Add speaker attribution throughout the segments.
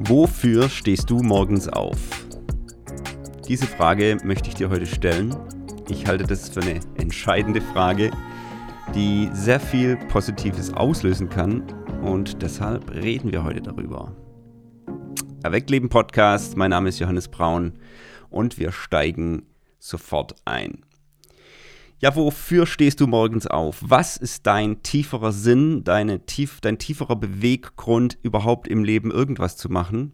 Speaker 1: Wofür stehst du morgens auf? Diese Frage möchte ich dir heute stellen. Ich halte das für eine entscheidende Frage, die sehr viel Positives auslösen kann und deshalb reden wir heute darüber. Erweckleben Podcast, mein Name ist Johannes Braun und wir steigen sofort ein. Ja, wofür stehst du morgens auf? Was ist dein tieferer Sinn, deine tief, dein tieferer Beweggrund, überhaupt im Leben irgendwas zu machen?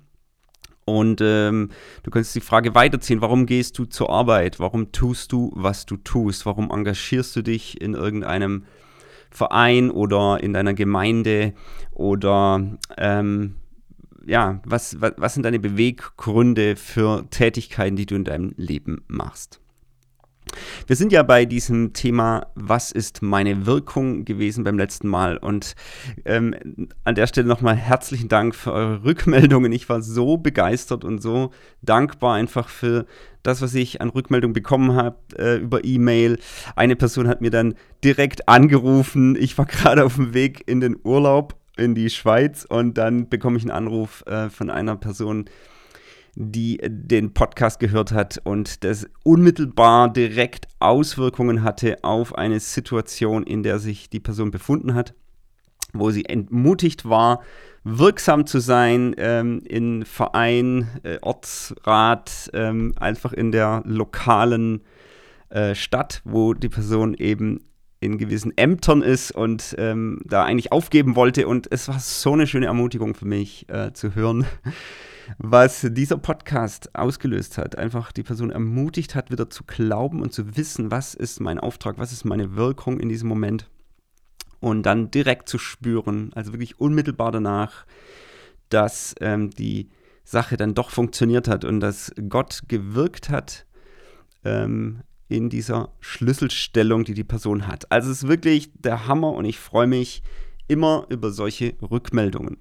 Speaker 1: Und ähm, du kannst die Frage weiterziehen, warum gehst du zur Arbeit? Warum tust du, was du tust? Warum engagierst du dich in irgendeinem Verein oder in deiner Gemeinde? Oder ähm, ja, was, was, was sind deine Beweggründe für Tätigkeiten, die du in deinem Leben machst? Wir sind ja bei diesem Thema, was ist meine Wirkung gewesen beim letzten Mal. Und ähm, an der Stelle nochmal herzlichen Dank für eure Rückmeldungen. Ich war so begeistert und so dankbar einfach für das, was ich an Rückmeldung bekommen habe äh, über E-Mail. Eine Person hat mir dann direkt angerufen. Ich war gerade auf dem Weg in den Urlaub in die Schweiz und dann bekomme ich einen Anruf äh, von einer Person, die den Podcast gehört hat und das unmittelbar direkt Auswirkungen hatte auf eine Situation, in der sich die Person befunden hat, wo sie entmutigt war, wirksam zu sein ähm, in Verein, äh, Ortsrat, ähm, einfach in der lokalen äh, Stadt, wo die Person eben in gewissen Ämtern ist und ähm, da eigentlich aufgeben wollte. Und es war so eine schöne Ermutigung für mich äh, zu hören, was dieser Podcast ausgelöst hat. Einfach die Person ermutigt hat, wieder zu glauben und zu wissen, was ist mein Auftrag, was ist meine Wirkung in diesem Moment. Und dann direkt zu spüren, also wirklich unmittelbar danach, dass ähm, die Sache dann doch funktioniert hat und dass Gott gewirkt hat ähm, in dieser Schlüsselstellung, die die Person hat. Also es ist wirklich der Hammer und ich freue mich immer über solche Rückmeldungen.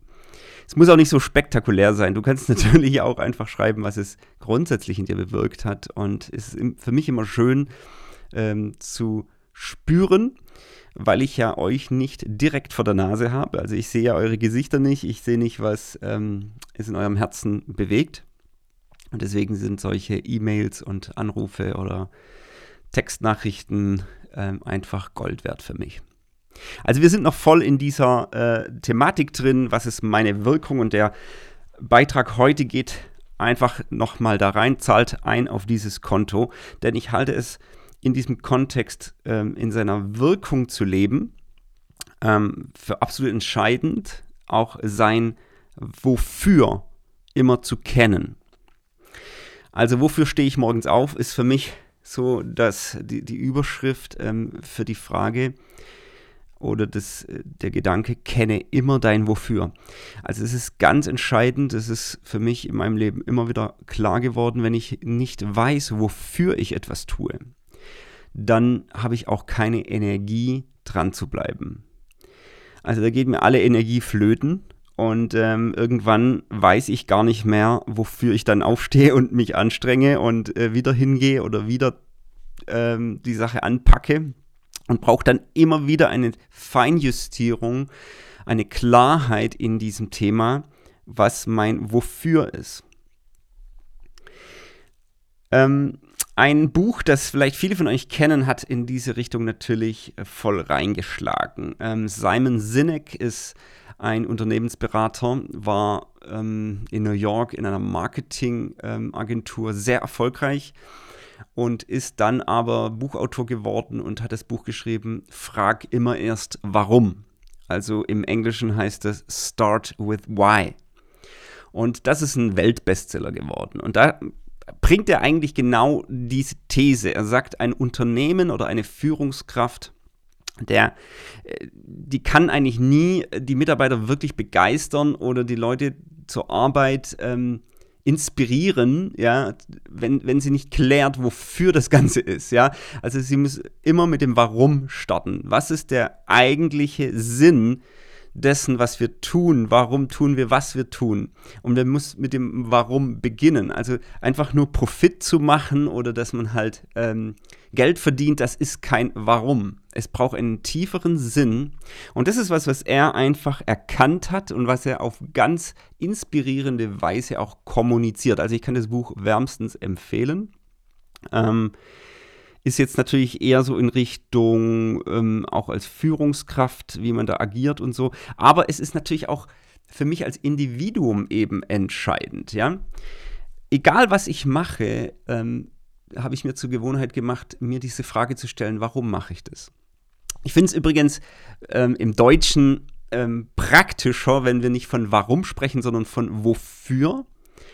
Speaker 1: Es muss auch nicht so spektakulär sein. Du kannst natürlich auch einfach schreiben, was es grundsätzlich in dir bewirkt hat. Und es ist für mich immer schön ähm, zu spüren, weil ich ja euch nicht direkt vor der Nase habe. Also ich sehe ja eure Gesichter nicht. Ich sehe nicht, was ähm, es in eurem Herzen bewegt. Und deswegen sind solche E-Mails und Anrufe oder Textnachrichten ähm, einfach Gold wert für mich. Also wir sind noch voll in dieser äh, Thematik drin, was ist meine Wirkung und der Beitrag heute geht einfach nochmal da rein, zahlt ein auf dieses Konto, denn ich halte es in diesem Kontext ähm, in seiner Wirkung zu leben ähm, für absolut entscheidend, auch sein Wofür immer zu kennen. Also wofür stehe ich morgens auf, ist für mich so dass die, die Überschrift ähm, für die Frage, oder das, äh, der Gedanke, kenne immer dein Wofür. Also es ist ganz entscheidend, es ist für mich in meinem Leben immer wieder klar geworden, wenn ich nicht weiß, wofür ich etwas tue, dann habe ich auch keine Energie dran zu bleiben. Also da geht mir alle Energie flöten und ähm, irgendwann weiß ich gar nicht mehr, wofür ich dann aufstehe und mich anstrenge und äh, wieder hingehe oder wieder ähm, die Sache anpacke und braucht dann immer wieder eine Feinjustierung, eine Klarheit in diesem Thema, was mein Wofür ist. Ähm, ein Buch, das vielleicht viele von euch kennen, hat in diese Richtung natürlich äh, voll reingeschlagen. Ähm, Simon Sinek ist ein Unternehmensberater, war ähm, in New York in einer Marketingagentur ähm, sehr erfolgreich und ist dann aber Buchautor geworden und hat das Buch geschrieben, Frag immer erst warum. Also im Englischen heißt es Start with Why. Und das ist ein Weltbestseller geworden. Und da bringt er eigentlich genau diese These. Er sagt, ein Unternehmen oder eine Führungskraft, der, äh, die kann eigentlich nie die Mitarbeiter wirklich begeistern oder die Leute zur Arbeit ähm, inspirieren, ja, wenn, wenn sie nicht klärt, wofür das Ganze ist, ja. Also sie muss immer mit dem Warum starten. Was ist der eigentliche Sinn dessen, was wir tun. Warum tun wir, was wir tun? Und man muss mit dem Warum beginnen. Also einfach nur Profit zu machen oder dass man halt ähm, Geld verdient, das ist kein Warum. Es braucht einen tieferen Sinn. Und das ist was, was er einfach erkannt hat und was er auf ganz inspirierende Weise auch kommuniziert. Also ich kann das Buch wärmstens empfehlen. Ähm, ist jetzt natürlich eher so in Richtung ähm, auch als Führungskraft, wie man da agiert und so. Aber es ist natürlich auch für mich als Individuum eben entscheidend, ja. Egal was ich mache, ähm, habe ich mir zur Gewohnheit gemacht, mir diese Frage zu stellen, warum mache ich das? Ich finde es übrigens ähm, im Deutschen ähm, praktischer, wenn wir nicht von warum sprechen, sondern von wofür.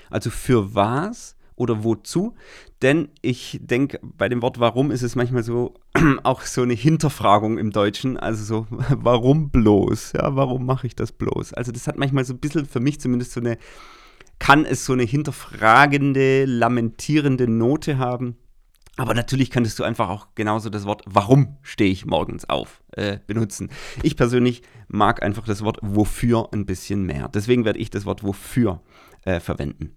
Speaker 1: Also für was oder wozu. Denn ich denke, bei dem Wort warum ist es manchmal so auch so eine Hinterfragung im Deutschen. Also so, warum bloß? Ja, warum mache ich das bloß? Also das hat manchmal so ein bisschen für mich zumindest so eine, kann es so eine hinterfragende, lamentierende Note haben. Aber natürlich könntest du einfach auch genauso das Wort Warum stehe ich morgens auf äh, benutzen. Ich persönlich mag einfach das Wort Wofür ein bisschen mehr. Deswegen werde ich das Wort Wofür äh, verwenden.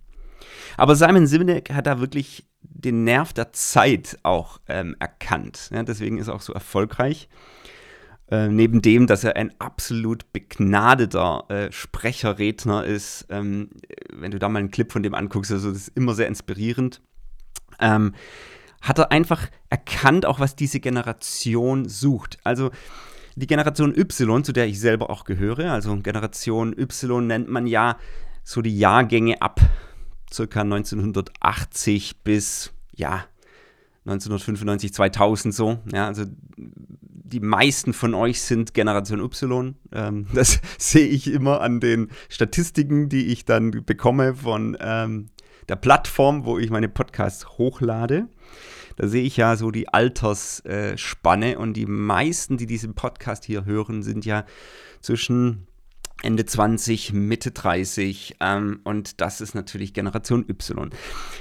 Speaker 1: Aber Simon Sinek hat da wirklich den Nerv der Zeit auch ähm, erkannt. Ja, deswegen ist er auch so erfolgreich. Äh, neben dem, dass er ein absolut begnadeter äh, Sprecher, ist. Ähm, wenn du da mal einen Clip von dem anguckst, also das ist immer sehr inspirierend. Ähm, hat er einfach erkannt, auch was diese Generation sucht. Also die Generation Y, zu der ich selber auch gehöre, also Generation Y nennt man ja so die Jahrgänge ab circa 1980 bis, ja, 1995, 2000 so. Ja, also die meisten von euch sind Generation Y. Ähm, das sehe ich immer an den Statistiken, die ich dann bekomme von ähm, der Plattform, wo ich meine Podcasts hochlade. Da sehe ich ja so die Altersspanne und die meisten, die diesen Podcast hier hören, sind ja zwischen Ende 20, Mitte 30 ähm, und das ist natürlich Generation Y.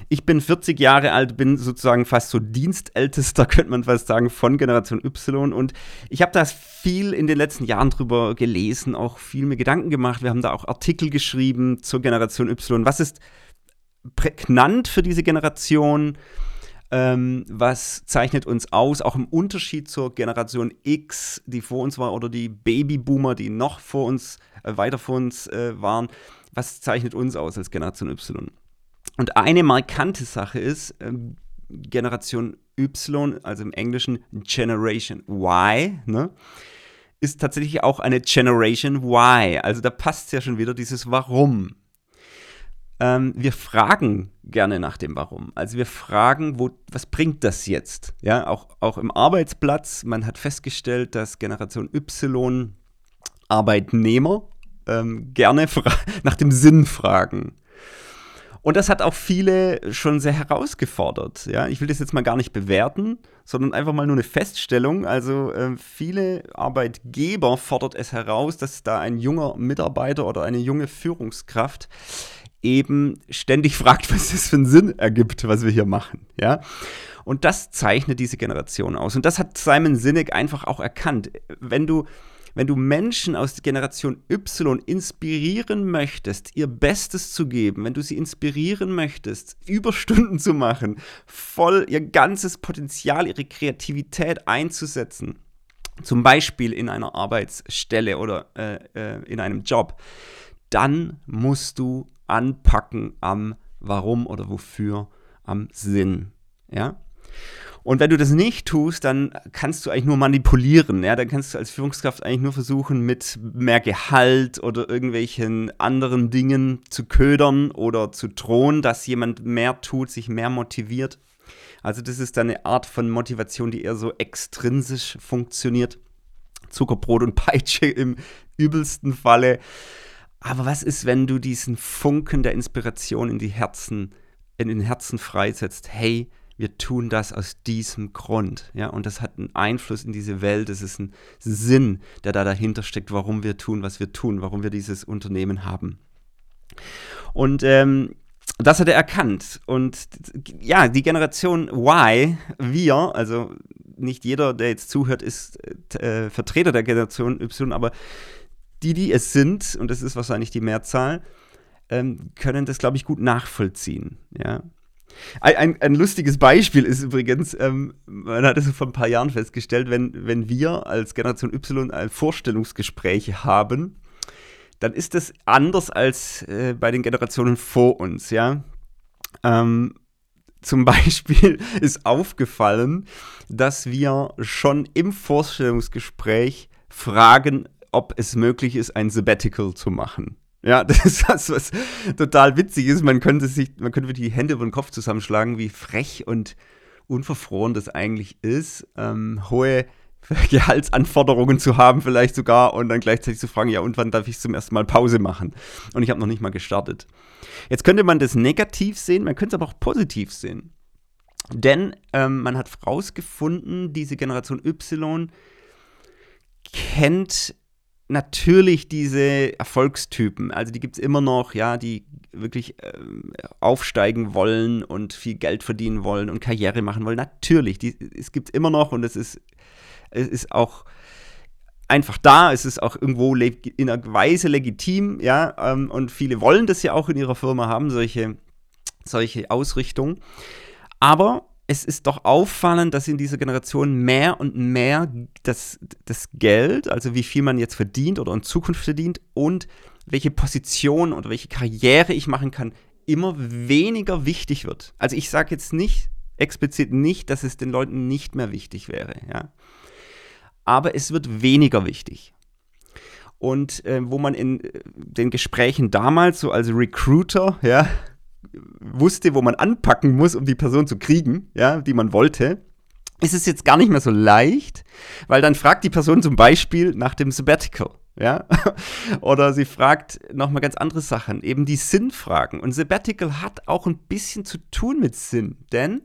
Speaker 1: Ich bin 40 Jahre alt, bin sozusagen fast so Dienstältester, könnte man fast sagen, von Generation Y und ich habe da viel in den letzten Jahren drüber gelesen, auch viel mir Gedanken gemacht. Wir haben da auch Artikel geschrieben zur Generation Y. Was ist prägnant für diese Generation? Ähm, was zeichnet uns aus, auch im Unterschied zur Generation X, die vor uns war, oder die Babyboomer, die noch vor uns, äh, weiter vor uns äh, waren? Was zeichnet uns aus als Generation Y? Und eine markante Sache ist, ähm, Generation Y, also im Englischen Generation Y, ne, ist tatsächlich auch eine Generation Y. Also da passt ja schon wieder dieses Warum ähm, wir fragen gerne nach dem Warum. Also wir fragen, wo, was bringt das jetzt? Ja, auch, auch im Arbeitsplatz, man hat festgestellt, dass Generation Y Arbeitnehmer ähm, gerne nach dem Sinn fragen. Und das hat auch viele schon sehr herausgefordert. Ja? Ich will das jetzt mal gar nicht bewerten, sondern einfach mal nur eine Feststellung. Also äh, viele Arbeitgeber fordert es heraus, dass da ein junger Mitarbeiter oder eine junge Führungskraft eben ständig fragt, was das für einen Sinn ergibt, was wir hier machen, ja. Und das zeichnet diese Generation aus. Und das hat Simon Sinek einfach auch erkannt. Wenn du, wenn du Menschen aus der Generation Y inspirieren möchtest, ihr Bestes zu geben, wenn du sie inspirieren möchtest, Überstunden zu machen, voll ihr ganzes Potenzial, ihre Kreativität einzusetzen, zum Beispiel in einer Arbeitsstelle oder äh, äh, in einem Job, dann musst du anpacken am Warum oder wofür, am Sinn. Ja? Und wenn du das nicht tust, dann kannst du eigentlich nur manipulieren. Ja? Dann kannst du als Führungskraft eigentlich nur versuchen, mit mehr Gehalt oder irgendwelchen anderen Dingen zu ködern oder zu drohen, dass jemand mehr tut, sich mehr motiviert. Also das ist dann eine Art von Motivation, die eher so extrinsisch funktioniert. Zuckerbrot und Peitsche im übelsten Falle. Aber was ist, wenn du diesen Funken der Inspiration in die Herzen, in den Herzen freisetzt? Hey, wir tun das aus diesem Grund. Ja, und das hat einen Einfluss in diese Welt. Es ist ein Sinn, der da dahinter steckt, warum wir tun, was wir tun, warum wir dieses Unternehmen haben. Und ähm, das hat er erkannt. Und ja, die Generation Y, wir, also nicht jeder, der jetzt zuhört, ist äh, Vertreter der Generation Y, aber die, die es sind, und das ist wahrscheinlich die Mehrzahl, ähm, können das, glaube ich, gut nachvollziehen. Ja. Ein, ein, ein, lustiges Beispiel ist übrigens, ähm, man hat es vor ein paar Jahren festgestellt, wenn, wenn wir als Generation Y ein Vorstellungsgespräch haben, dann ist das anders als äh, bei den Generationen vor uns, ja. Ähm, zum Beispiel ist aufgefallen, dass wir schon im Vorstellungsgespräch fragen, ob es möglich ist, ein Sabbatical zu machen. Ja, das ist das, was total witzig ist. Man könnte sich, man könnte die Hände über den Kopf zusammenschlagen, wie frech und unverfroren das eigentlich ist, ähm, hohe Gehaltsanforderungen zu haben, vielleicht sogar, und dann gleichzeitig zu fragen, ja, und wann darf ich zum ersten Mal Pause machen? Und ich habe noch nicht mal gestartet. Jetzt könnte man das negativ sehen, man könnte es aber auch positiv sehen. Denn ähm, man hat herausgefunden, diese Generation Y kennt natürlich diese Erfolgstypen. Also die gibt es immer noch, ja, die wirklich ähm, aufsteigen wollen und viel Geld verdienen wollen und Karriere machen wollen. Natürlich, die, es gibt es immer noch und es ist, es ist auch einfach da, es ist auch irgendwo in einer Weise legitim, ja, ähm, und viele wollen das ja auch in ihrer Firma haben, solche, solche Ausrichtungen. Aber es ist doch auffallend, dass in dieser Generation mehr und mehr das, das Geld, also wie viel man jetzt verdient oder in Zukunft verdient und welche Position oder welche Karriere ich machen kann, immer weniger wichtig wird. Also ich sage jetzt nicht explizit nicht, dass es den Leuten nicht mehr wichtig wäre, ja. Aber es wird weniger wichtig. Und äh, wo man in äh, den Gesprächen damals so als Recruiter, ja, wusste, wo man anpacken muss, um die Person zu kriegen, ja, die man wollte, ist es jetzt gar nicht mehr so leicht, weil dann fragt die Person zum Beispiel nach dem Sabbatical. Ja? Oder sie fragt nochmal ganz andere Sachen, eben die Sinnfragen. Und Sabbatical hat auch ein bisschen zu tun mit Sinn, denn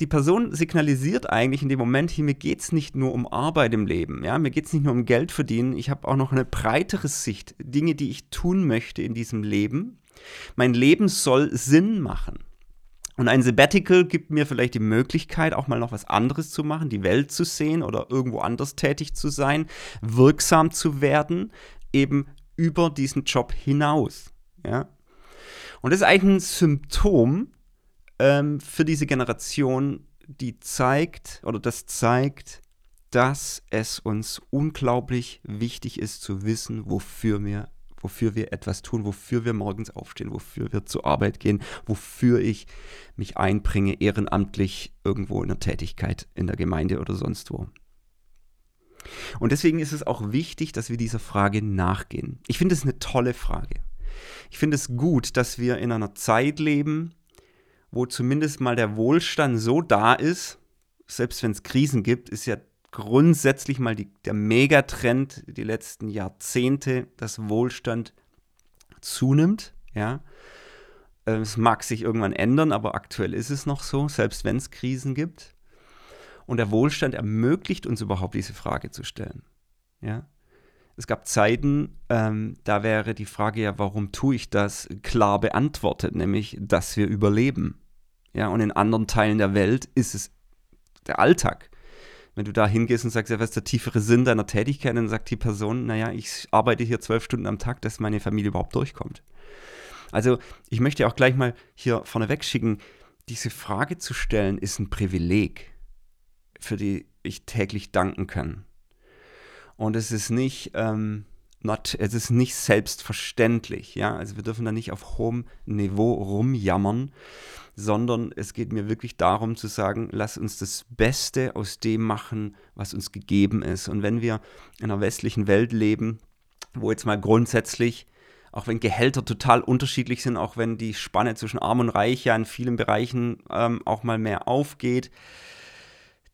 Speaker 1: die Person signalisiert eigentlich in dem Moment, hier, mir geht es nicht nur um Arbeit im Leben, ja, mir geht es nicht nur um Geld verdienen, ich habe auch noch eine breitere Sicht, Dinge, die ich tun möchte in diesem Leben, mein Leben soll Sinn machen. Und ein Sabbatical gibt mir vielleicht die Möglichkeit, auch mal noch was anderes zu machen, die Welt zu sehen oder irgendwo anders tätig zu sein, wirksam zu werden, eben über diesen Job hinaus. Ja? Und das ist eigentlich ein Symptom ähm, für diese Generation, die zeigt oder das zeigt, dass es uns unglaublich wichtig ist zu wissen, wofür wir wofür wir etwas tun, wofür wir morgens aufstehen, wofür wir zur Arbeit gehen, wofür ich mich einbringe, ehrenamtlich irgendwo in der Tätigkeit in der Gemeinde oder sonst wo. Und deswegen ist es auch wichtig, dass wir dieser Frage nachgehen. Ich finde es eine tolle Frage. Ich finde es gut, dass wir in einer Zeit leben, wo zumindest mal der Wohlstand so da ist, selbst wenn es Krisen gibt, ist ja grundsätzlich mal die, der Megatrend die letzten Jahrzehnte, dass Wohlstand zunimmt. Ja. Äh, es mag sich irgendwann ändern, aber aktuell ist es noch so, selbst wenn es Krisen gibt. Und der Wohlstand ermöglicht uns überhaupt diese Frage zu stellen. Ja. Es gab Zeiten, ähm, da wäre die Frage ja, warum tue ich das, klar beantwortet, nämlich, dass wir überleben. Ja, und in anderen Teilen der Welt ist es der Alltag wenn du da hingehst und sagst, ja, was ist der tiefere Sinn deiner Tätigkeit, dann sagt die Person, naja, ich arbeite hier zwölf Stunden am Tag, dass meine Familie überhaupt durchkommt. Also ich möchte auch gleich mal hier vorneweg schicken, diese Frage zu stellen ist ein Privileg, für die ich täglich danken kann. Und es ist nicht, ähm, not, es ist nicht selbstverständlich, ja. Also wir dürfen da nicht auf hohem Niveau rumjammern, sondern es geht mir wirklich darum zu sagen, lass uns das Beste aus dem machen, was uns gegeben ist. Und wenn wir in einer westlichen Welt leben, wo jetzt mal grundsätzlich, auch wenn Gehälter total unterschiedlich sind, auch wenn die Spanne zwischen Arm und Reich ja in vielen Bereichen ähm, auch mal mehr aufgeht,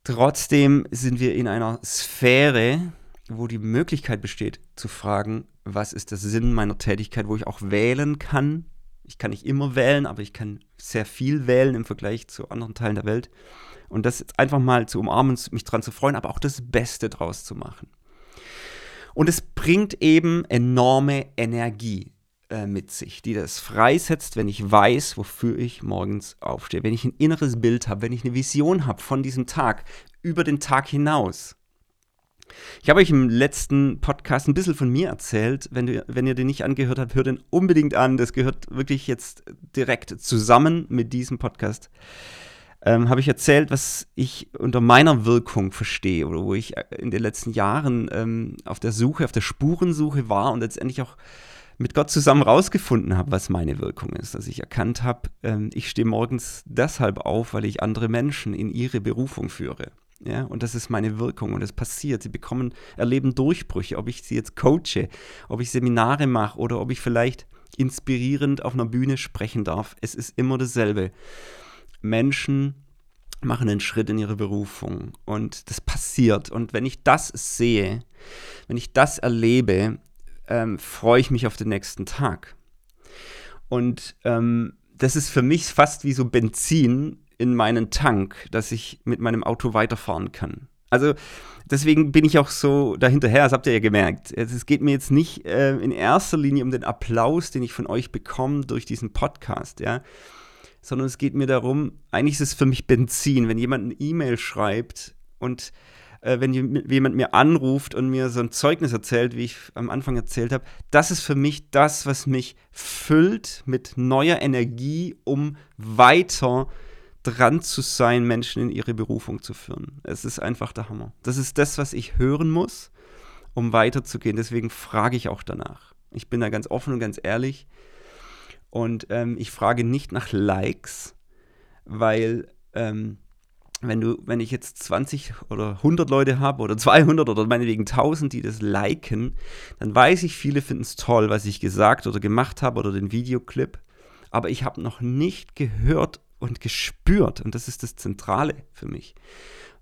Speaker 1: trotzdem sind wir in einer Sphäre, wo die Möglichkeit besteht zu fragen, was ist der Sinn meiner Tätigkeit, wo ich auch wählen kann, ich kann nicht immer wählen, aber ich kann sehr viel wählen im Vergleich zu anderen Teilen der Welt. Und das einfach mal zu umarmen, mich dran zu freuen, aber auch das Beste draus zu machen. Und es bringt eben enorme Energie äh, mit sich, die das freisetzt, wenn ich weiß, wofür ich morgens aufstehe. Wenn ich ein inneres Bild habe, wenn ich eine Vision habe von diesem Tag, über den Tag hinaus. Ich habe euch im letzten Podcast ein bisschen von mir erzählt. Wenn, du, wenn ihr den nicht angehört habt, hört den unbedingt an. Das gehört wirklich jetzt direkt zusammen mit diesem Podcast. Ähm, habe ich erzählt, was ich unter meiner Wirkung verstehe oder wo ich in den letzten Jahren ähm, auf der Suche, auf der Spurensuche war und letztendlich auch mit Gott zusammen rausgefunden habe, was meine Wirkung ist. Dass ich erkannt habe, ähm, ich stehe morgens deshalb auf, weil ich andere Menschen in ihre Berufung führe. Ja, und das ist meine Wirkung und es passiert. Sie bekommen, erleben Durchbrüche, ob ich sie jetzt coache, ob ich Seminare mache oder ob ich vielleicht inspirierend auf einer Bühne sprechen darf. Es ist immer dasselbe. Menschen machen einen Schritt in ihre Berufung und das passiert. Und wenn ich das sehe, wenn ich das erlebe, ähm, freue ich mich auf den nächsten Tag. Und ähm, das ist für mich fast wie so Benzin in meinen Tank, dass ich mit meinem Auto weiterfahren kann. Also deswegen bin ich auch so dahinterher, das habt ihr ja gemerkt. Es geht mir jetzt nicht äh, in erster Linie um den Applaus, den ich von euch bekomme durch diesen Podcast, ja, sondern es geht mir darum, eigentlich ist es für mich Benzin, wenn jemand eine E-Mail schreibt und äh, wenn jemand mir anruft und mir so ein Zeugnis erzählt, wie ich am Anfang erzählt habe, das ist für mich das, was mich füllt mit neuer Energie, um weiter zu dran zu sein, Menschen in ihre Berufung zu führen. Es ist einfach der Hammer. Das ist das, was ich hören muss, um weiterzugehen. Deswegen frage ich auch danach. Ich bin da ganz offen und ganz ehrlich. Und ähm, ich frage nicht nach Likes, weil ähm, wenn du, wenn ich jetzt 20 oder 100 Leute habe oder 200 oder meinetwegen 1000, die das liken, dann weiß ich, viele finden es toll, was ich gesagt oder gemacht habe oder den Videoclip. Aber ich habe noch nicht gehört und gespürt, und das ist das Zentrale für mich,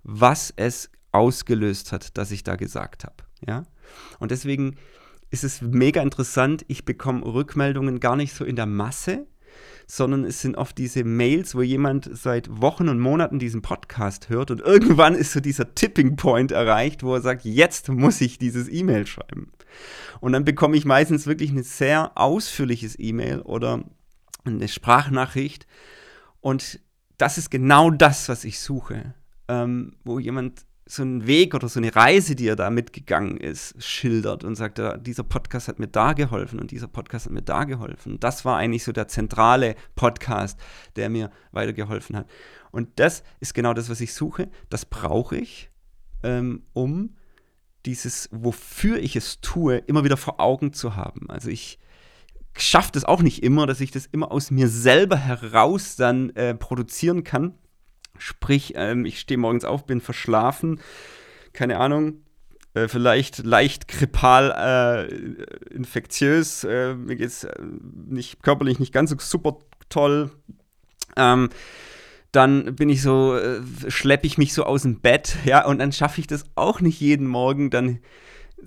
Speaker 1: was es ausgelöst hat, dass ich da gesagt habe. Ja? Und deswegen ist es mega interessant, ich bekomme Rückmeldungen gar nicht so in der Masse, sondern es sind oft diese Mails, wo jemand seit Wochen und Monaten diesen Podcast hört und irgendwann ist so dieser Tipping Point erreicht, wo er sagt, jetzt muss ich dieses E-Mail schreiben. Und dann bekomme ich meistens wirklich ein sehr ausführliches E-Mail oder eine Sprachnachricht, und das ist genau das, was ich suche, ähm, wo jemand so einen Weg oder so eine Reise, die er da mitgegangen ist, schildert und sagt, dieser Podcast hat mir da geholfen und dieser Podcast hat mir da geholfen. Das war eigentlich so der zentrale Podcast, der mir weitergeholfen hat. Und das ist genau das, was ich suche. Das brauche ich, ähm, um dieses, wofür ich es tue, immer wieder vor Augen zu haben. Also ich schafft es auch nicht immer, dass ich das immer aus mir selber heraus dann äh, produzieren kann. Sprich, ähm, ich stehe morgens auf, bin verschlafen, keine Ahnung, äh, vielleicht leicht grippal äh, infektiös, äh, mir geht es äh, nicht, körperlich nicht ganz so super toll. Ähm, dann bin ich so, äh, schleppe ich mich so aus dem Bett, ja, und dann schaffe ich das auch nicht jeden Morgen, dann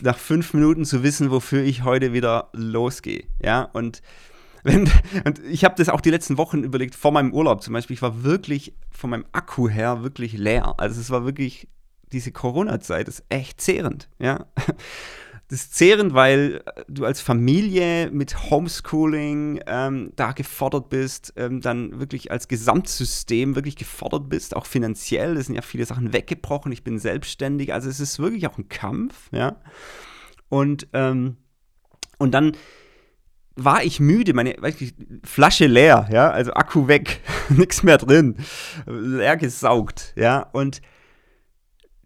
Speaker 1: nach fünf Minuten zu wissen, wofür ich heute wieder losgehe. Ja, und, wenn, und ich habe das auch die letzten Wochen überlegt, vor meinem Urlaub zum Beispiel, ich war wirklich von meinem Akku her wirklich leer. Also es war wirklich, diese Corona-Zeit ist echt zehrend, ja. Das ist zehrend, weil du als Familie mit Homeschooling ähm, da gefordert bist, ähm, dann wirklich als Gesamtsystem wirklich gefordert bist, auch finanziell. Es sind ja viele Sachen weggebrochen. Ich bin selbstständig. Also es ist wirklich auch ein Kampf, ja. Und, ähm, und dann war ich müde, meine ich, Flasche leer, ja, also Akku weg, nichts mehr drin, leer gesaugt, ja. Und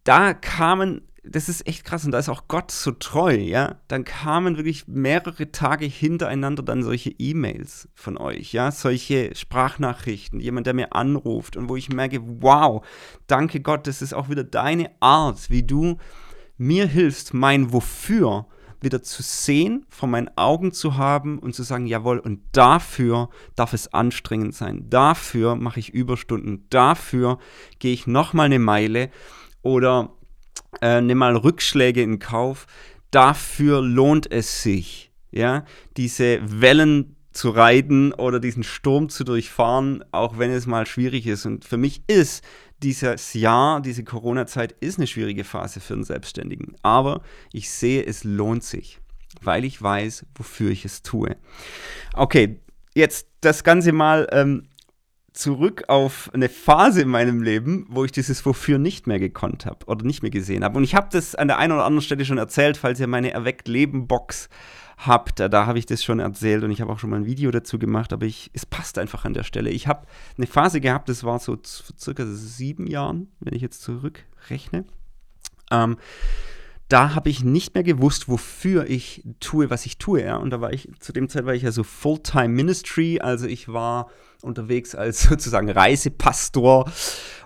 Speaker 1: da kamen das ist echt krass und da ist auch Gott so treu, ja. Dann kamen wirklich mehrere Tage hintereinander dann solche E-Mails von euch, ja, solche Sprachnachrichten, jemand, der mir anruft und wo ich merke, wow, danke Gott, das ist auch wieder deine Art, wie du mir hilfst, mein Wofür wieder zu sehen, vor meinen Augen zu haben und zu sagen, jawohl, und dafür darf es anstrengend sein. Dafür mache ich Überstunden. Dafür gehe ich nochmal eine Meile oder äh, nimm mal Rückschläge in Kauf. Dafür lohnt es sich, ja, diese Wellen zu reiten oder diesen Sturm zu durchfahren, auch wenn es mal schwierig ist. Und für mich ist dieses Jahr, diese Corona-Zeit, ist eine schwierige Phase für einen Selbstständigen. Aber ich sehe, es lohnt sich, weil ich weiß, wofür ich es tue. Okay, jetzt das Ganze mal ähm, zurück auf eine Phase in meinem Leben, wo ich dieses Wofür nicht mehr gekonnt habe oder nicht mehr gesehen habe. Und ich habe das an der einen oder anderen Stelle schon erzählt, falls ihr meine Erweckt Leben Box habt. Da, da habe ich das schon erzählt und ich habe auch schon mal ein Video dazu gemacht, aber ich, es passt einfach an der Stelle. Ich habe eine Phase gehabt, das war so circa sieben Jahren, wenn ich jetzt zurückrechne. Ähm, da habe ich nicht mehr gewusst, wofür ich tue, was ich tue. Ja? Und da war ich, zu dem Zeit war ich ja so Fulltime Ministry, also ich war unterwegs als sozusagen Reisepastor.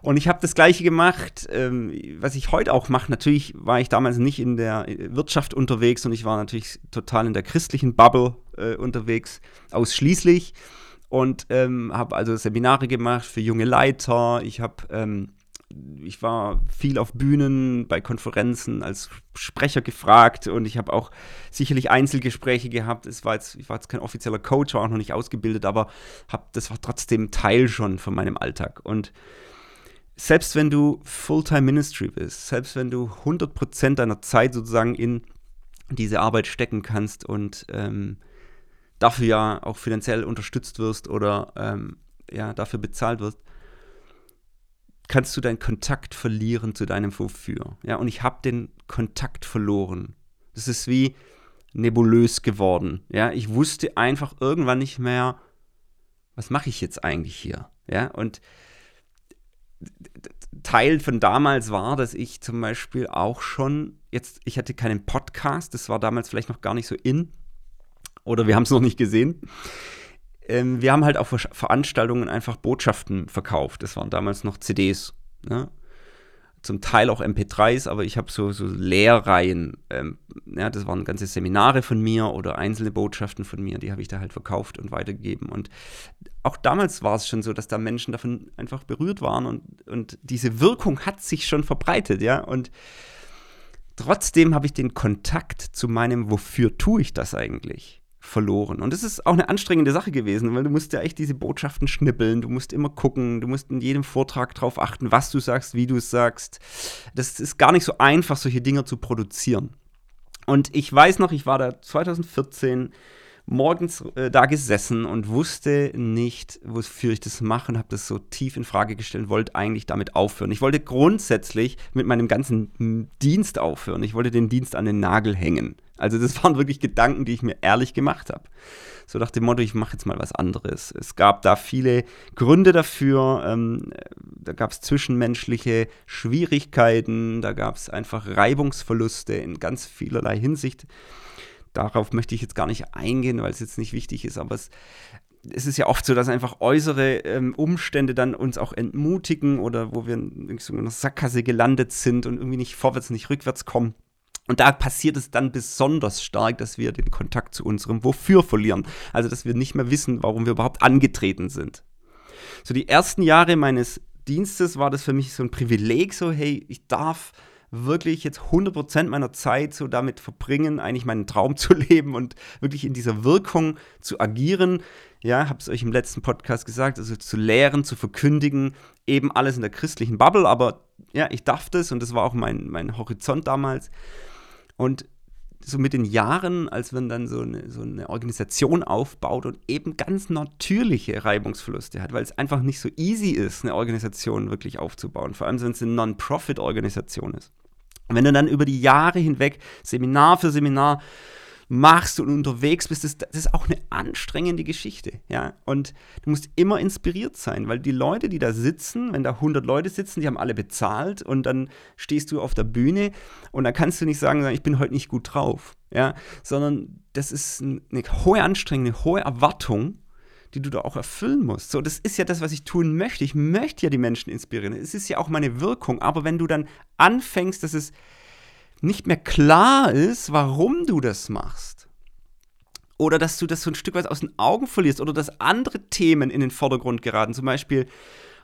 Speaker 1: Und ich habe das gleiche gemacht, ähm, was ich heute auch mache. Natürlich war ich damals nicht in der Wirtschaft unterwegs und ich war natürlich total in der christlichen Bubble äh, unterwegs, ausschließlich. Und ähm, habe also Seminare gemacht für junge Leiter. Ich habe ähm, ich war viel auf Bühnen, bei Konferenzen als Sprecher gefragt und ich habe auch sicherlich Einzelgespräche gehabt. Es war jetzt, ich war jetzt kein offizieller Coach, war auch noch nicht ausgebildet, aber hab, das war trotzdem Teil schon von meinem Alltag. Und selbst wenn du Fulltime Ministry bist, selbst wenn du 100% deiner Zeit sozusagen in diese Arbeit stecken kannst und ähm, dafür ja auch finanziell unterstützt wirst oder ähm, ja, dafür bezahlt wirst, kannst du deinen Kontakt verlieren zu deinem Wofür. Ja, und ich habe den Kontakt verloren. Das ist wie nebulös geworden. Ja, ich wusste einfach irgendwann nicht mehr, was mache ich jetzt eigentlich hier? Ja, und Teil von damals war, dass ich zum Beispiel auch schon, jetzt, ich hatte keinen Podcast, das war damals vielleicht noch gar nicht so in, oder wir haben es noch nicht gesehen ähm, wir haben halt auf Veranstaltungen einfach Botschaften verkauft. Das waren damals noch CDs. Ne? Zum Teil auch MP3s, aber ich habe so, so Lehrreihen. Ähm, ja, das waren ganze Seminare von mir oder einzelne Botschaften von mir, die habe ich da halt verkauft und weitergegeben. Und auch damals war es schon so, dass da Menschen davon einfach berührt waren und, und diese Wirkung hat sich schon verbreitet, ja. Und trotzdem habe ich den Kontakt zu meinem, wofür tue ich das eigentlich? Verloren. Und das ist auch eine anstrengende Sache gewesen, weil du musst ja echt diese Botschaften schnippeln, du musst immer gucken, du musst in jedem Vortrag darauf achten, was du sagst, wie du es sagst. Das ist gar nicht so einfach, solche Dinge zu produzieren. Und ich weiß noch, ich war da 2014 morgens äh, da gesessen und wusste nicht, wofür ich das mache und habe das so tief in Frage gestellt und wollte eigentlich damit aufhören. Ich wollte grundsätzlich mit meinem ganzen hm, Dienst aufhören. Ich wollte den Dienst an den Nagel hängen. Also das waren wirklich Gedanken, die ich mir ehrlich gemacht habe. So nach dem Motto, ich mache jetzt mal was anderes. Es gab da viele Gründe dafür. Ähm, da gab es zwischenmenschliche Schwierigkeiten, da gab es einfach Reibungsverluste in ganz vielerlei Hinsicht. Darauf möchte ich jetzt gar nicht eingehen, weil es jetzt nicht wichtig ist, aber es, es ist ja oft so, dass einfach äußere ähm, Umstände dann uns auch entmutigen oder wo wir in so einer Sackgasse gelandet sind und irgendwie nicht vorwärts, nicht rückwärts kommen. Und da passiert es dann besonders stark, dass wir den Kontakt zu unserem Wofür verlieren. Also, dass wir nicht mehr wissen, warum wir überhaupt angetreten sind. So die ersten Jahre meines Dienstes war das für mich so ein Privileg, so hey, ich darf wirklich jetzt 100% meiner Zeit so damit verbringen, eigentlich meinen Traum zu leben und wirklich in dieser Wirkung zu agieren. Ja, habe es euch im letzten Podcast gesagt, also zu lehren, zu verkündigen, eben alles in der christlichen Bubble, aber ja, ich darf das und das war auch mein, mein Horizont damals. Und so mit den Jahren, als man dann so eine, so eine Organisation aufbaut und eben ganz natürliche Reibungsverluste hat, weil es einfach nicht so easy ist, eine Organisation wirklich aufzubauen, vor allem wenn es eine Non-Profit-Organisation ist. Und wenn du dann über die Jahre hinweg Seminar für Seminar machst und unterwegs bist, das, das, ist auch eine anstrengende Geschichte, ja. Und du musst immer inspiriert sein, weil die Leute, die da sitzen, wenn da 100 Leute sitzen, die haben alle bezahlt und dann stehst du auf der Bühne und dann kannst du nicht sagen, ich bin heute nicht gut drauf, ja, sondern das ist eine hohe Anstrengung, eine hohe Erwartung, die du da auch erfüllen musst. So, das ist ja das, was ich tun möchte. Ich möchte ja die Menschen inspirieren. Es ist ja auch meine Wirkung. Aber wenn du dann anfängst, dass es nicht mehr klar ist, warum du das machst. Oder dass du das so ein Stück weit aus den Augen verlierst oder dass andere Themen in den Vordergrund geraten. Zum Beispiel,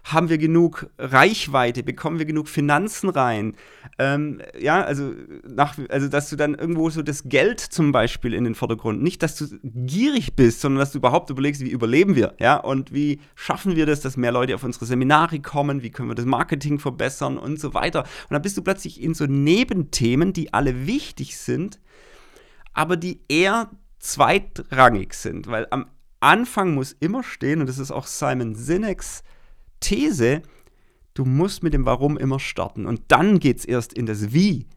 Speaker 1: haben wir genug Reichweite, bekommen wir genug Finanzen rein. Ähm, ja, also, nach, also, dass du dann irgendwo so das Geld zum Beispiel in den Vordergrund, nicht, dass du gierig bist, sondern dass du überhaupt überlegst, wie überleben wir, ja, und wie schaffen wir das, dass mehr Leute auf unsere Seminare kommen, wie können wir das Marketing verbessern und so weiter. Und dann bist du plötzlich in so Nebenthemen, die alle wichtig sind, aber die eher zweitrangig sind, weil am Anfang muss immer stehen, und das ist auch Simon Sinek's These, du musst mit dem Warum immer starten. Und dann geht es erst in das Wie.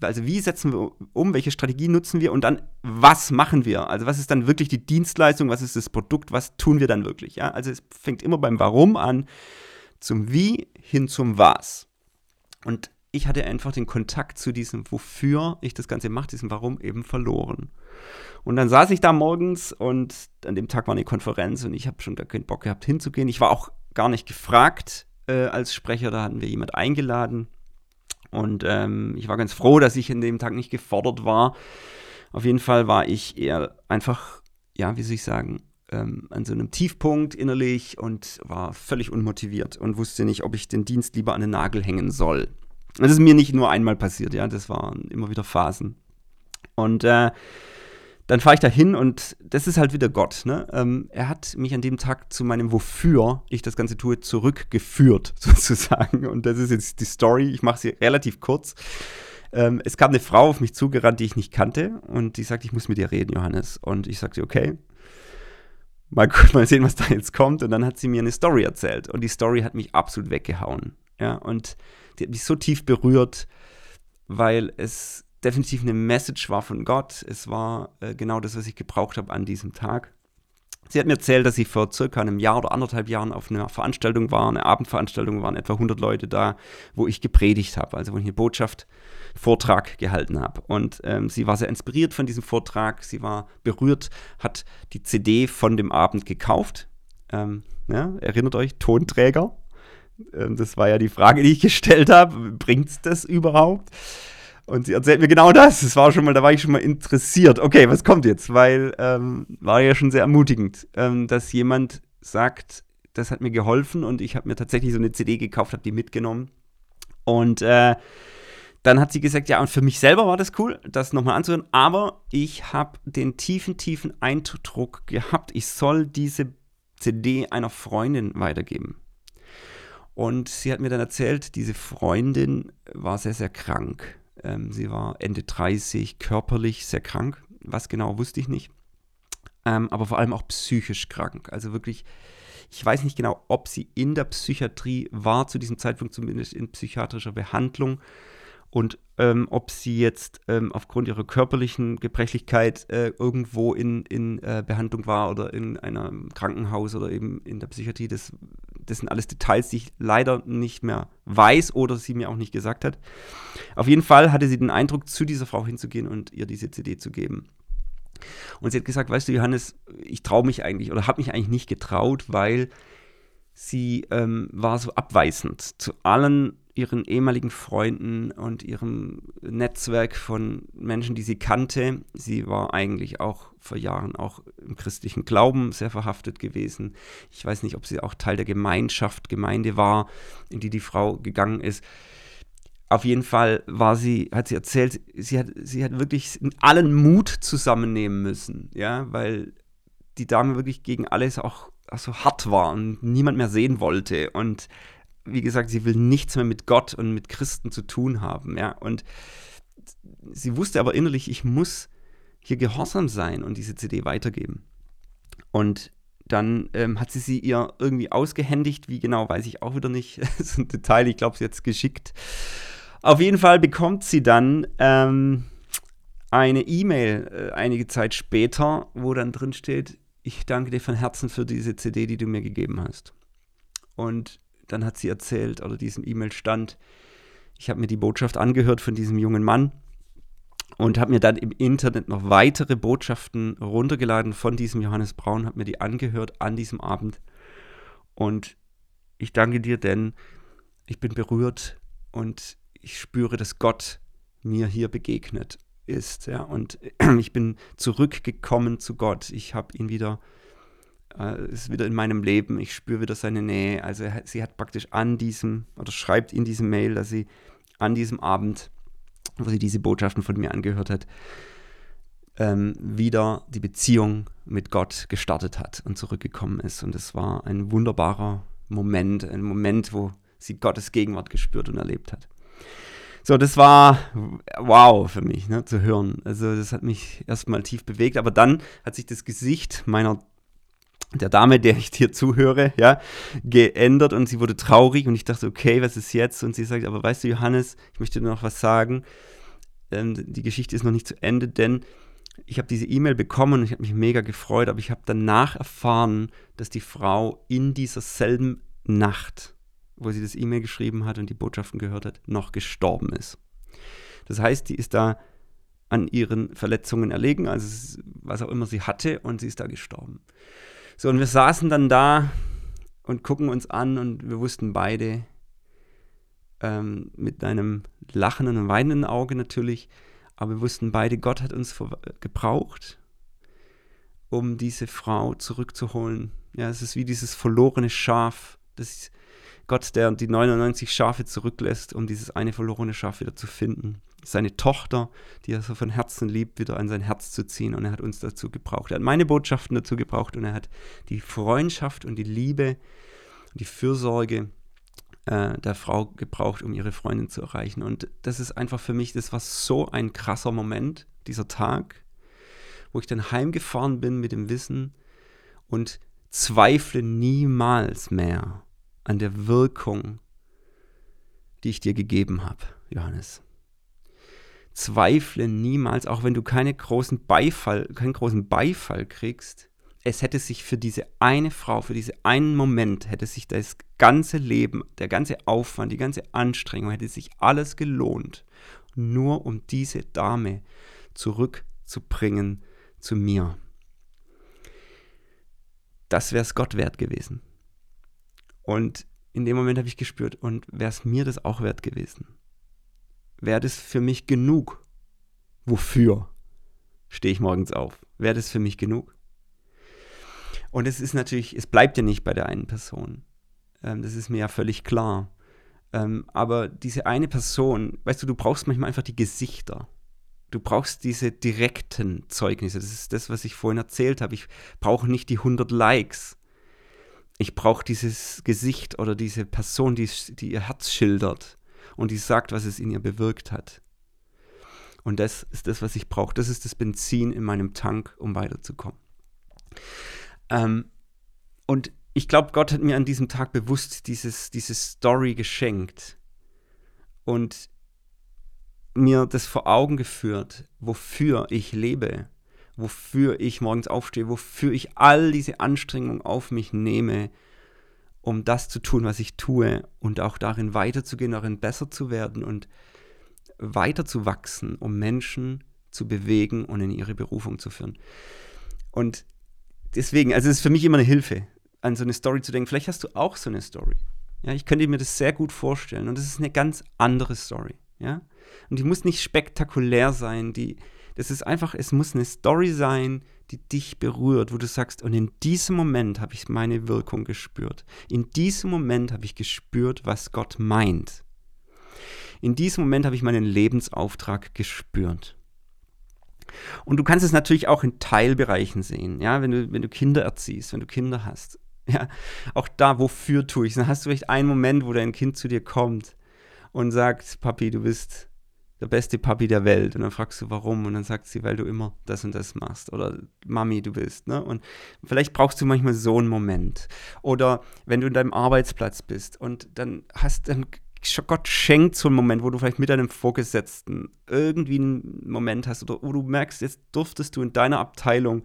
Speaker 1: Also wie setzen wir um, welche Strategie nutzen wir und dann was machen wir? Also was ist dann wirklich die Dienstleistung, was ist das Produkt, was tun wir dann wirklich? Ja? Also es fängt immer beim Warum an, zum Wie hin zum Was. Und ich hatte einfach den Kontakt zu diesem, wofür ich das Ganze mache, diesem Warum eben verloren. Und dann saß ich da morgens und an dem Tag war eine Konferenz und ich habe schon gar keinen Bock gehabt hinzugehen. Ich war auch gar nicht gefragt äh, als Sprecher, da hatten wir jemand eingeladen. Und ähm, ich war ganz froh, dass ich an dem Tag nicht gefordert war. Auf jeden Fall war ich eher einfach, ja, wie soll ich sagen, ähm, an so einem Tiefpunkt innerlich und war völlig unmotiviert und wusste nicht, ob ich den Dienst lieber an den Nagel hängen soll. Das ist mir nicht nur einmal passiert, ja, das waren immer wieder Phasen. Und äh, dann fahre ich da hin und das ist halt wieder Gott. Ne? Ähm, er hat mich an dem Tag zu meinem Wofür ich das Ganze tue zurückgeführt, sozusagen. Und das ist jetzt die Story. Ich mache sie relativ kurz. Ähm, es kam eine Frau auf mich zugerannt, die ich nicht kannte. Und die sagte, ich muss mit dir reden, Johannes. Und ich sagte, okay. Mal, mal sehen, was da jetzt kommt. Und dann hat sie mir eine Story erzählt. Und die Story hat mich absolut weggehauen. Ja, und die hat mich so tief berührt, weil es definitiv eine Message war von Gott. Es war äh, genau das, was ich gebraucht habe an diesem Tag. Sie hat mir erzählt, dass sie vor circa einem Jahr oder anderthalb Jahren auf einer Veranstaltung war, eine Abendveranstaltung, waren etwa 100 Leute da, wo ich gepredigt habe, also wo ich eine Botschaft, Vortrag gehalten habe. Und ähm, sie war sehr inspiriert von diesem Vortrag, sie war berührt, hat die CD von dem Abend gekauft. Ähm, ja, erinnert euch, Tonträger. Ähm, das war ja die Frage, die ich gestellt habe. Bringt es das überhaupt? Und sie erzählt mir genau das. Das war schon mal, da war ich schon mal interessiert. Okay, was kommt jetzt? Weil ähm, war ja schon sehr ermutigend, ähm, dass jemand sagt, das hat mir geholfen und ich habe mir tatsächlich so eine CD gekauft, habe die mitgenommen. Und äh, dann hat sie gesagt, ja, und für mich selber war das cool, das nochmal anzuhören, aber ich habe den tiefen, tiefen Eindruck gehabt, ich soll diese CD einer Freundin weitergeben. Und sie hat mir dann erzählt, diese Freundin war sehr, sehr krank. Ähm, sie war Ende 30, körperlich sehr krank. Was genau wusste ich nicht. Ähm, aber vor allem auch psychisch krank. Also wirklich, ich weiß nicht genau, ob sie in der Psychiatrie war, zu diesem Zeitpunkt zumindest in psychiatrischer Behandlung. Und ähm, ob sie jetzt ähm, aufgrund ihrer körperlichen Gebrechlichkeit äh, irgendwo in, in äh, Behandlung war oder in einem Krankenhaus oder eben in der Psychiatrie, das das sind alles Details, die ich leider nicht mehr weiß oder sie mir auch nicht gesagt hat. Auf jeden Fall hatte sie den Eindruck, zu dieser Frau hinzugehen und ihr diese CD zu geben. Und sie hat gesagt, weißt du, Johannes, ich traue mich eigentlich oder habe mich eigentlich nicht getraut, weil sie ähm, war so abweisend zu allen ihren ehemaligen Freunden und ihrem Netzwerk von Menschen, die sie kannte. Sie war eigentlich auch vor Jahren auch im christlichen Glauben sehr verhaftet gewesen. Ich weiß nicht, ob sie auch Teil der Gemeinschaft, Gemeinde war, in die die Frau gegangen ist. Auf jeden Fall war sie, hat sie erzählt, sie hat, sie hat wirklich allen Mut zusammennehmen müssen, ja, weil die Dame wirklich gegen alles auch, so hart war und niemand mehr sehen wollte. Und wie gesagt, sie will nichts mehr mit Gott und mit Christen zu tun haben, ja. Und sie wusste aber innerlich, ich muss hier gehorsam sein und diese CD weitergeben. Und dann ähm, hat sie sie ihr irgendwie ausgehändigt, wie genau, weiß ich auch wieder nicht. das ist ein Detail, ich glaube, sie hat es geschickt. Auf jeden Fall bekommt sie dann ähm, eine E-Mail äh, einige Zeit später, wo dann drin steht, ich danke dir von Herzen für diese CD, die du mir gegeben hast. Und dann hat sie erzählt, oder diesem E-Mail stand, ich habe mir die Botschaft angehört von diesem jungen Mann und habe mir dann im Internet noch weitere Botschaften runtergeladen von diesem Johannes Braun, habe mir die angehört an diesem Abend. Und ich danke dir, denn ich bin berührt und ich spüre, dass Gott mir hier begegnet ist. Ja? Und ich bin zurückgekommen zu Gott. Ich habe ihn wieder äh, ist wieder in meinem Leben, ich spüre wieder seine Nähe. Also sie hat praktisch an diesem, oder schreibt in diesem Mail, dass sie an diesem Abend, wo sie diese Botschaften von mir angehört hat, ähm, wieder die Beziehung mit Gott gestartet hat und zurückgekommen ist. Und es war ein wunderbarer Moment, ein Moment, wo sie Gottes Gegenwart gespürt und erlebt hat. So, das war wow für mich ne, zu hören. Also das hat mich erstmal tief bewegt, aber dann hat sich das Gesicht meiner der Dame, der ich dir zuhöre, ja, geändert und sie wurde traurig und ich dachte, okay, was ist jetzt? Und sie sagt, aber weißt du, Johannes, ich möchte dir noch was sagen. Ähm, die Geschichte ist noch nicht zu Ende, denn ich habe diese E-Mail bekommen und ich habe mich mega gefreut, aber ich habe danach erfahren, dass die Frau in dieser selben Nacht, wo sie das E-Mail geschrieben hat und die Botschaften gehört hat, noch gestorben ist. Das heißt, die ist da an ihren Verletzungen erlegen, also was auch immer sie hatte, und sie ist da gestorben. So, und wir saßen dann da und gucken uns an und wir wussten beide ähm, mit einem lachenden und weinenden Auge natürlich, aber wir wussten beide, Gott hat uns gebraucht, um diese Frau zurückzuholen. Ja, es ist wie dieses verlorene Schaf, das Gott, der die 99 Schafe zurücklässt, um dieses eine verlorene Schaf wieder zu finden seine Tochter, die er so von Herzen liebt, wieder an sein Herz zu ziehen. Und er hat uns dazu gebraucht. Er hat meine Botschaften dazu gebraucht und er hat die Freundschaft und die Liebe, die Fürsorge äh, der Frau gebraucht, um ihre Freundin zu erreichen. Und das ist einfach für mich, das war so ein krasser Moment, dieser Tag, wo ich dann heimgefahren bin mit dem Wissen und zweifle niemals mehr an der Wirkung, die ich dir gegeben habe, Johannes zweifle niemals, auch wenn du keine großen Beifall, keinen großen Beifall kriegst, es hätte sich für diese eine Frau, für diesen einen Moment, hätte sich das ganze Leben, der ganze Aufwand, die ganze Anstrengung, hätte sich alles gelohnt, nur um diese Dame zurückzubringen zu mir. Das wäre es Gott wert gewesen. Und in dem Moment habe ich gespürt, und wäre es mir das auch wert gewesen wäre das für mich genug? Wofür stehe ich morgens auf? Wäre das für mich genug? Und es ist natürlich, es bleibt ja nicht bei der einen Person. Ähm, das ist mir ja völlig klar. Ähm, aber diese eine Person, weißt du, du brauchst manchmal einfach die Gesichter. Du brauchst diese direkten Zeugnisse. Das ist das, was ich vorhin erzählt habe. Ich brauche nicht die 100 Likes. Ich brauche dieses Gesicht oder diese Person, die, die ihr Herz schildert und die sagt, was es in ihr bewirkt hat. Und das ist das, was ich brauche. Das ist das Benzin in meinem Tank, um weiterzukommen. Ähm, und ich glaube, Gott hat mir an diesem Tag bewusst dieses, diese Story geschenkt und mir das vor Augen geführt, wofür ich lebe, wofür ich morgens aufstehe, wofür ich all diese Anstrengungen auf mich nehme, um das zu tun, was ich tue und auch darin weiterzugehen, darin besser zu werden und weiter zu wachsen, um Menschen zu bewegen und in ihre Berufung zu führen. Und deswegen, also es ist für mich immer eine Hilfe, an so eine Story zu denken. Vielleicht hast du auch so eine Story. Ja, ich könnte mir das sehr gut vorstellen. Und das ist eine ganz andere Story. Ja, und die muss nicht spektakulär sein. Die, das ist einfach, es muss eine Story sein, die dich berührt, wo du sagst, und in diesem Moment habe ich meine Wirkung gespürt. In diesem Moment habe ich gespürt, was Gott meint. In diesem Moment habe ich meinen Lebensauftrag gespürt. Und du kannst es natürlich auch in Teilbereichen sehen, ja, wenn du, wenn du Kinder erziehst, wenn du Kinder hast. Ja, auch da, wofür tue ich es? Dann hast du vielleicht einen Moment, wo dein Kind zu dir kommt und sagt, Papi, du bist der beste Papi der Welt. Und dann fragst du, warum? Und dann sagt sie, weil du immer das und das machst. Oder Mami, du bist. Ne? Und vielleicht brauchst du manchmal so einen Moment. Oder wenn du in deinem Arbeitsplatz bist und dann hast dann Gott schenkt so einen Moment, wo du vielleicht mit deinem Vorgesetzten irgendwie einen Moment hast oder wo du merkst, jetzt durftest du in deiner Abteilung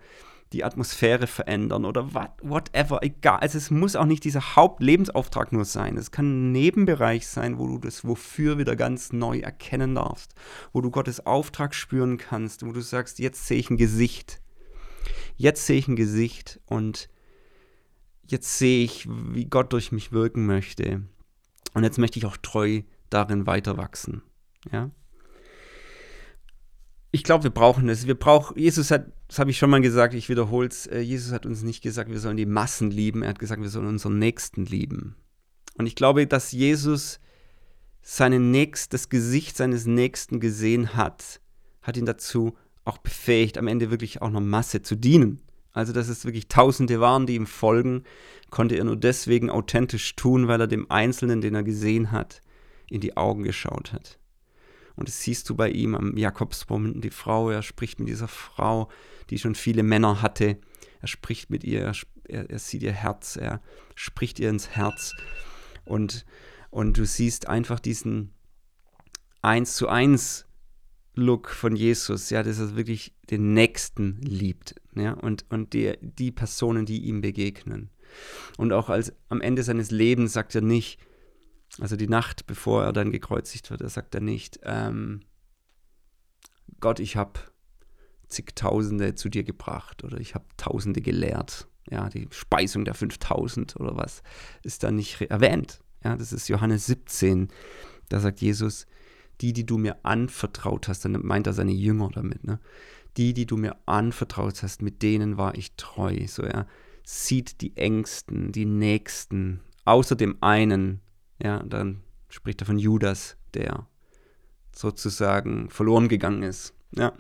Speaker 1: die Atmosphäre verändern oder what, whatever, egal. Also es muss auch nicht dieser Hauptlebensauftrag nur sein. Es kann ein Nebenbereich sein, wo du das Wofür wieder ganz neu erkennen darfst, wo du Gottes Auftrag spüren kannst, wo du sagst, jetzt sehe ich ein Gesicht. Jetzt sehe ich ein Gesicht und jetzt sehe ich, wie Gott durch mich wirken möchte. Und jetzt möchte ich auch treu darin weiter wachsen. Ja? Ich glaube, wir brauchen es. Wir brauchen, Jesus hat, das habe ich schon mal gesagt, ich wiederhole es, äh, Jesus hat uns nicht gesagt, wir sollen die Massen lieben, er hat gesagt, wir sollen unseren Nächsten lieben. Und ich glaube, dass Jesus seinen Nächst, das Gesicht seines Nächsten gesehen hat, hat ihn dazu auch befähigt, am Ende wirklich auch noch Masse zu dienen. Also, dass es wirklich Tausende waren, die ihm folgen, konnte er nur deswegen authentisch tun, weil er dem Einzelnen, den er gesehen hat, in die Augen geschaut hat. Und das siehst du bei ihm am Jakobsbaum, die Frau, er spricht mit dieser Frau, die schon viele Männer hatte. Er spricht mit ihr, er, er sieht ihr Herz, er spricht ihr ins Herz und, und du siehst einfach diesen eins zu eins Look von Jesus, ja, dass er wirklich den Nächsten liebt, ja, und, und die, die Personen, die ihm begegnen. Und auch als am Ende seines Lebens sagt er nicht, also die Nacht, bevor er dann gekreuzigt wird, er sagt er nicht, ähm, Gott, ich habe zigtausende zu dir gebracht oder ich habe tausende gelehrt. Ja, die Speisung der 5000 oder was ist da nicht erwähnt. Ja, das ist Johannes 17. Da sagt Jesus, die, die du mir anvertraut hast, dann meint er seine Jünger damit, ne? Die, die du mir anvertraut hast, mit denen war ich treu. So, er sieht die Ängsten, die Nächsten, außer dem einen, ja, dann spricht er von Judas, der sozusagen verloren gegangen ist. Ja.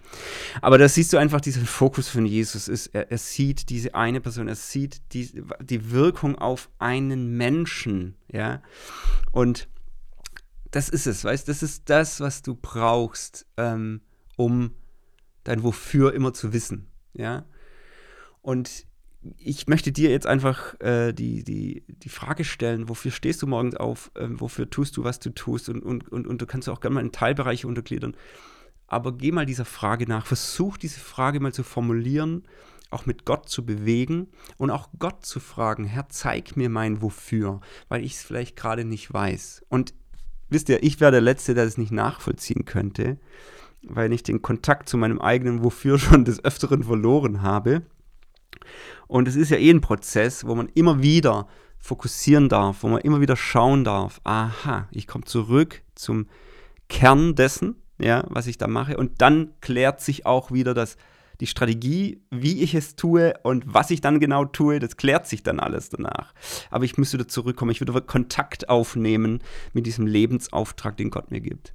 Speaker 1: Aber da siehst du einfach diesen Fokus von Jesus ist, er, er sieht diese eine Person, er sieht die, die Wirkung auf einen Menschen, ja. Und das ist es, weißt das ist das, was du brauchst, ähm, um dein Wofür immer zu wissen, ja. Und ich möchte dir jetzt einfach äh, die, die, die Frage stellen, wofür stehst du morgens auf, ähm, wofür tust du, was du tust und, und, und, und du kannst auch gerne mal in Teilbereiche untergliedern. Aber geh mal dieser Frage nach, versuch diese Frage mal zu formulieren, auch mit Gott zu bewegen und auch Gott zu fragen, Herr, zeig mir mein Wofür, weil ich es vielleicht gerade nicht weiß. Und wisst ihr, ich wäre der Letzte, der es nicht nachvollziehen könnte, weil ich den Kontakt zu meinem eigenen Wofür schon des Öfteren verloren habe. Und es ist ja eh ein Prozess, wo man immer wieder fokussieren darf, wo man immer wieder schauen darf, aha, ich komme zurück zum Kern dessen, ja, was ich da mache. Und dann klärt sich auch wieder das, die Strategie, wie ich es tue und was ich dann genau tue, das klärt sich dann alles danach. Aber ich müsste wieder zurückkommen, ich würde Kontakt aufnehmen mit diesem Lebensauftrag, den Gott mir gibt.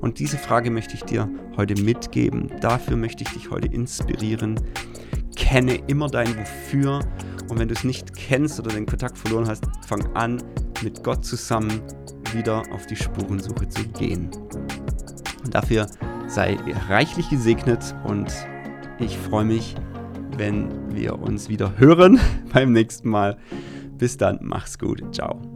Speaker 1: Und diese Frage möchte ich dir heute mitgeben. Dafür möchte ich dich heute inspirieren. Kenne immer dein Wofür. Und wenn du es nicht kennst oder den Kontakt verloren hast, fang an, mit Gott zusammen wieder auf die Spurensuche zu gehen. Und dafür sei reichlich gesegnet und ich freue mich, wenn wir uns wieder hören beim nächsten Mal. Bis dann, mach's gut, ciao.